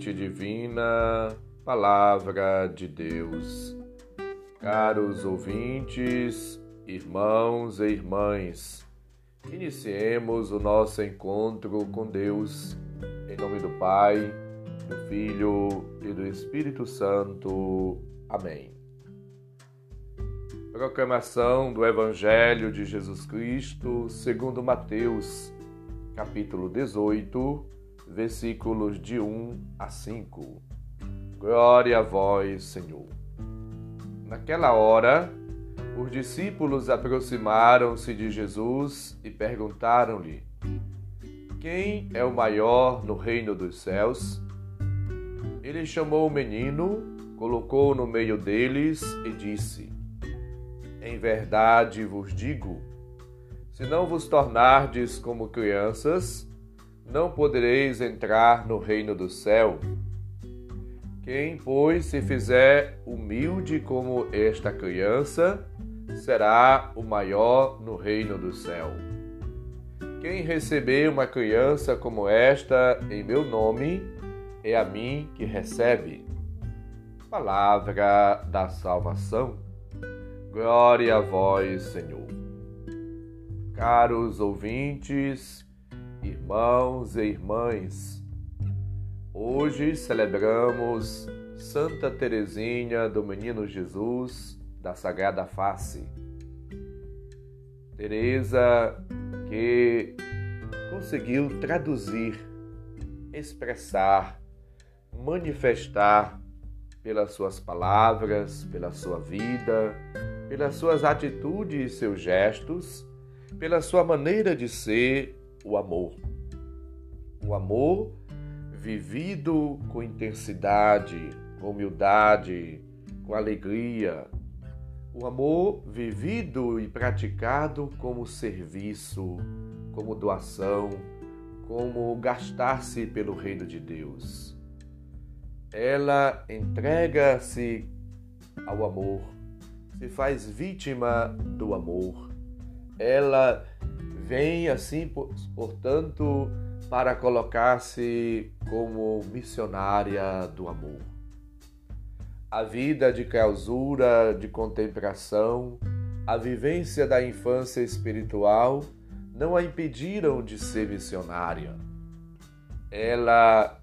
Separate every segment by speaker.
Speaker 1: Divina, Palavra de Deus. Caros ouvintes, irmãos e irmãs, iniciemos o nosso encontro com Deus, em nome do Pai, do Filho e do Espírito Santo. Amém. Proclamação do Evangelho de Jesus Cristo, segundo Mateus, capítulo 18, versículos de 1 a 5. Glória a vós, Senhor. Naquela hora, os discípulos aproximaram-se de Jesus e perguntaram-lhe: Quem é o maior no reino dos céus? Ele chamou o menino, colocou no meio deles e disse: Em verdade vos digo, se não vos tornardes como crianças, não podereis entrar no reino do céu. Quem, pois, se fizer humilde como esta criança, será o maior no reino do céu. Quem receber uma criança como esta em meu nome, é a mim que recebe. Palavra da salvação. Glória a vós, Senhor. Caros ouvintes, irmãos e irmãs, hoje celebramos Santa Teresinha do Menino Jesus da Sagrada Face. Teresa que conseguiu traduzir, expressar, manifestar pelas suas palavras, pela sua vida, pelas suas atitudes e seus gestos, pela sua maneira de ser o amor. O amor vivido com intensidade, com humildade, com alegria. O amor vivido e praticado como serviço, como doação, como gastar-se pelo reino de Deus. Ela entrega-se ao amor, se faz vítima do amor. Ela vem assim, portanto, para colocar-se como missionária do amor. A vida de clausura, de contemplação, a vivência da infância espiritual não a impediram de ser missionária. Ela,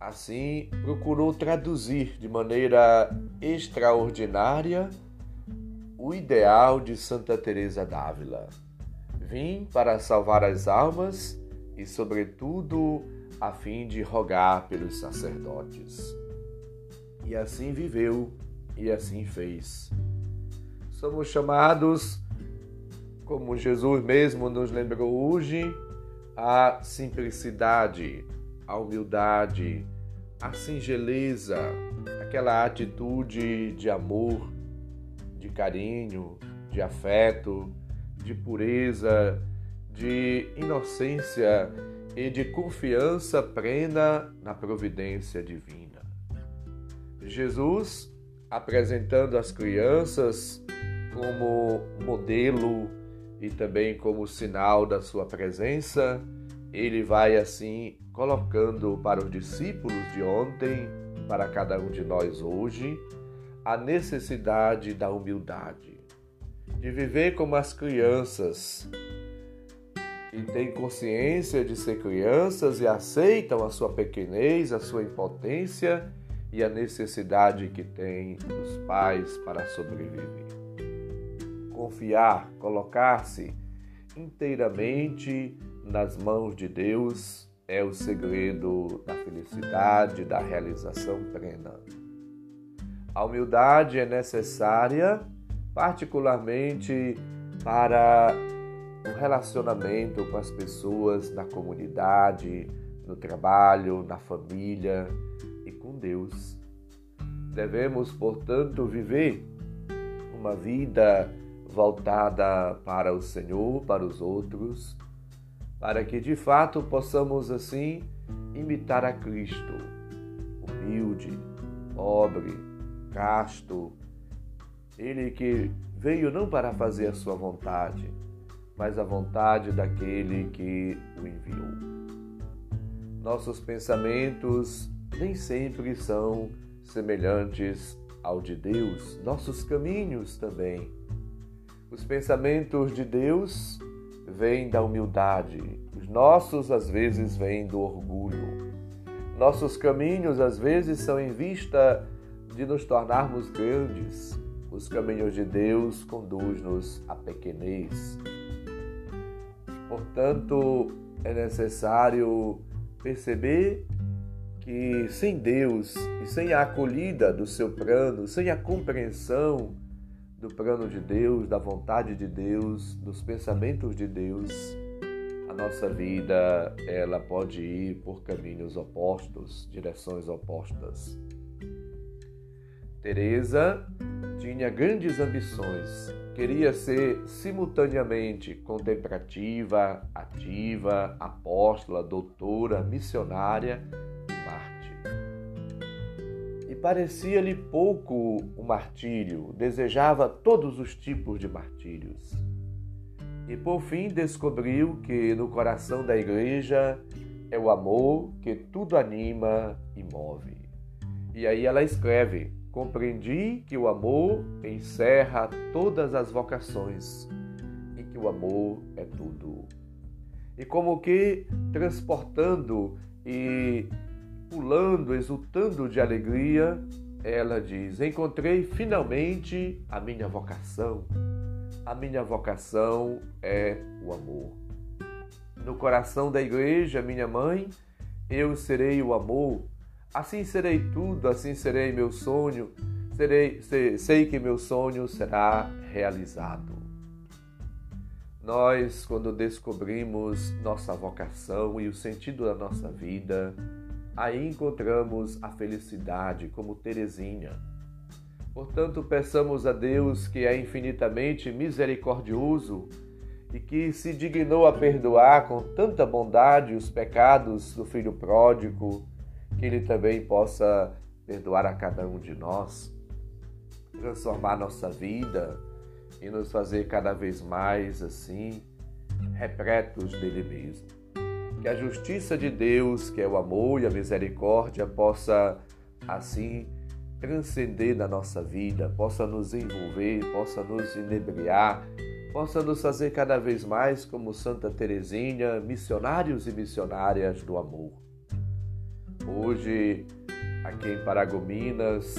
Speaker 1: assim, procurou traduzir de maneira extraordinária o ideal de Santa Teresa d'Ávila Vim para salvar as almas e, sobretudo, a fim de rogar pelos sacerdotes. E assim viveu e assim fez. Somos chamados, como Jesus mesmo nos lembrou hoje, a simplicidade, a humildade, a singeleza, aquela atitude de amor, de carinho, de afeto, de pureza, de inocência e de confiança plena na providência divina. Jesus, apresentando as crianças como modelo e também como sinal da sua presença, ele vai assim colocando para os discípulos de ontem, para cada um de nós hoje, a necessidade da humildade de viver como as crianças que têm consciência de ser crianças e aceitam a sua pequenez, a sua impotência e a necessidade que têm dos pais para sobreviver. Confiar, colocar-se inteiramente nas mãos de Deus é o segredo da felicidade, da realização plena. A humildade é necessária particularmente para o relacionamento com as pessoas na comunidade, no trabalho, na família e com Deus. Devemos, portanto, viver uma vida voltada para o Senhor, para os outros, para que de fato possamos assim imitar a Cristo, humilde, pobre, casto, ele que veio não para fazer sua vontade, mas a vontade daquele que o enviou. nossos pensamentos nem sempre são semelhantes ao de Deus, nossos caminhos também. Os pensamentos de Deus vêm da humildade, os nossos às vezes vêm do orgulho. Nossos caminhos às vezes são em vista de nos tornarmos grandes. Os caminhos de Deus conduz-nos à pequenez. Portanto, é necessário perceber que sem Deus e sem a acolhida do seu plano, sem a compreensão do plano de Deus, da vontade de Deus, dos pensamentos de Deus, a nossa vida ela pode ir por caminhos opostos, direções opostas. Teresa tinha grandes ambições. Queria ser simultaneamente contemplativa, ativa, apóstola, doutora, missionária e Marte. E parecia-lhe pouco o martírio, desejava todos os tipos de martírios. E por fim descobriu que no coração da igreja é o amor que tudo anima e move. E aí ela escreve: Compreendi que o amor encerra todas as vocações e que o amor é tudo. E como que transportando e pulando, exultando de alegria, ela diz: Encontrei finalmente a minha vocação. A minha vocação é o amor. No coração da igreja, minha mãe, eu serei o amor Assim serei tudo, assim serei meu sonho, serei, sei, sei que meu sonho será realizado. Nós, quando descobrimos nossa vocação e o sentido da nossa vida, aí encontramos a felicidade, como Teresinha. Portanto, peçamos a Deus que é infinitamente misericordioso e que se dignou a perdoar com tanta bondade os pecados do filho pródigo, que Ele também possa perdoar a cada um de nós, transformar nossa vida e nos fazer cada vez mais assim, repletos dele mesmo. Que a justiça de Deus, que é o amor e a misericórdia, possa assim transcender na nossa vida, possa nos envolver, possa nos inebriar, possa nos fazer cada vez mais como Santa Teresinha, missionários e missionárias do amor. Hoje, aqui em Paragominas,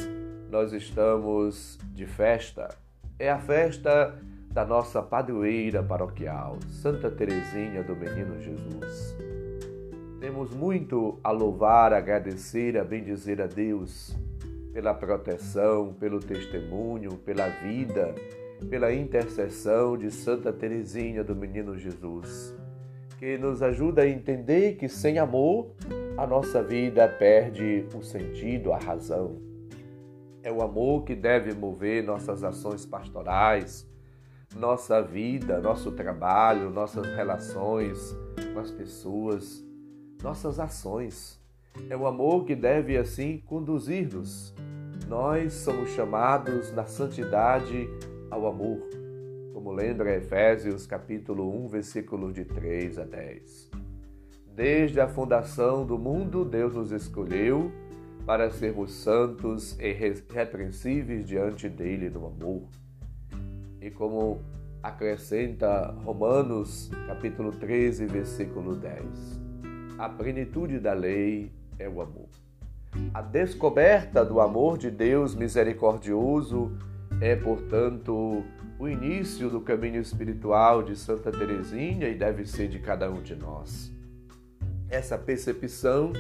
Speaker 1: nós estamos de festa. É a festa da nossa padroeira paroquial, Santa Teresinha do Menino Jesus. Temos muito a louvar, a agradecer, a bendizer a Deus pela proteção, pelo testemunho, pela vida, pela intercessão de Santa Teresinha do Menino Jesus que nos ajuda a entender que sem amor a nossa vida perde o sentido, a razão. É o amor que deve mover nossas ações pastorais, nossa vida, nosso trabalho, nossas relações com as pessoas, nossas ações. É o amor que deve assim conduzir-nos. Nós somos chamados na santidade ao amor como lembra Efésios capítulo 1, versículos de 3 a 10. Desde a fundação do mundo, Deus nos escolheu para sermos santos e irrepreensíveis diante dele no amor. E como acrescenta Romanos capítulo 13, versículo 10, a plenitude da lei é o amor. A descoberta do amor de Deus misericordioso é, portanto, o início do caminho espiritual de Santa Teresinha e deve ser de cada um de nós. Essa percepção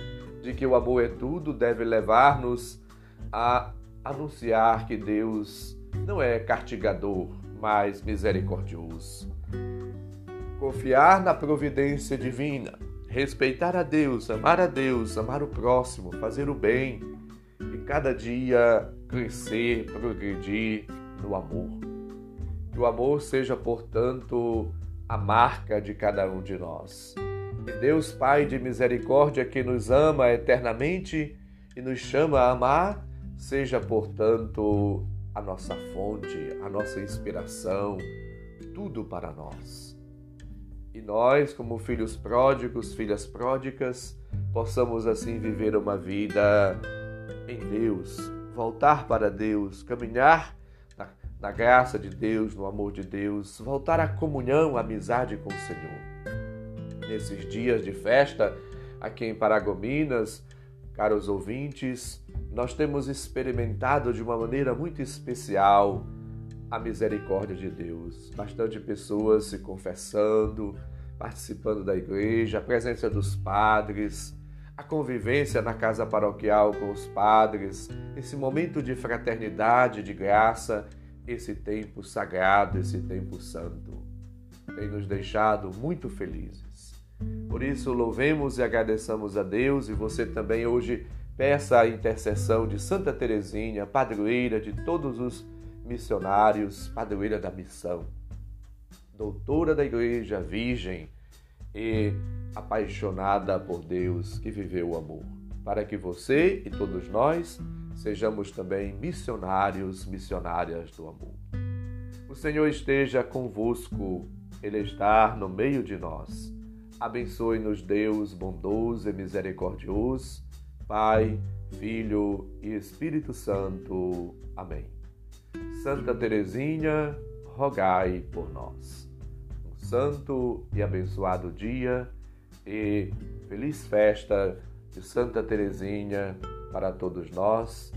Speaker 1: de que o amor é tudo deve levar-nos a anunciar que Deus não é castigador, mas misericordioso. Confiar na providência divina, respeitar a Deus, amar a Deus, amar o próximo, fazer o bem e cada dia crescer, progredir no amor. Que o amor seja, portanto, a marca de cada um de nós. Deus, Pai de misericórdia, que nos ama eternamente e nos chama a amar, seja, portanto, a nossa fonte, a nossa inspiração, tudo para nós. E nós, como filhos pródigos, filhas pródigas, possamos assim viver uma vida em Deus, voltar para Deus, caminhar na, na graça de Deus, no amor de Deus, voltar à comunhão, à amizade com o Senhor. Nesses dias de festa, aqui em Paragominas, caros ouvintes, nós temos experimentado de uma maneira muito especial a misericórdia de Deus. Bastante pessoas se confessando, participando da igreja, a presença dos padres, a convivência na casa paroquial com os padres, esse momento de fraternidade, de graça, esse tempo sagrado, esse tempo santo, tem nos deixado muito felizes. Por isso, louvemos e agradeçamos a Deus e você também hoje peça a intercessão de Santa Teresinha, padroeira de todos os missionários, padroeira da missão, doutora da Igreja, virgem e apaixonada por Deus que viveu o amor, para que você e todos nós sejamos também missionários, missionárias do amor. O Senhor esteja convosco, Ele está no meio de nós. Abençoe-nos, Deus bondoso e misericordioso, Pai, Filho e Espírito Santo. Amém. Santa Teresinha, rogai por nós. Um santo e abençoado dia e feliz festa de Santa Teresinha para todos nós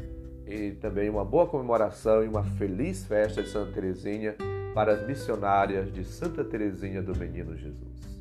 Speaker 1: e também uma boa comemoração e uma feliz festa de Santa Teresinha para as missionárias de Santa Teresinha do Menino Jesus.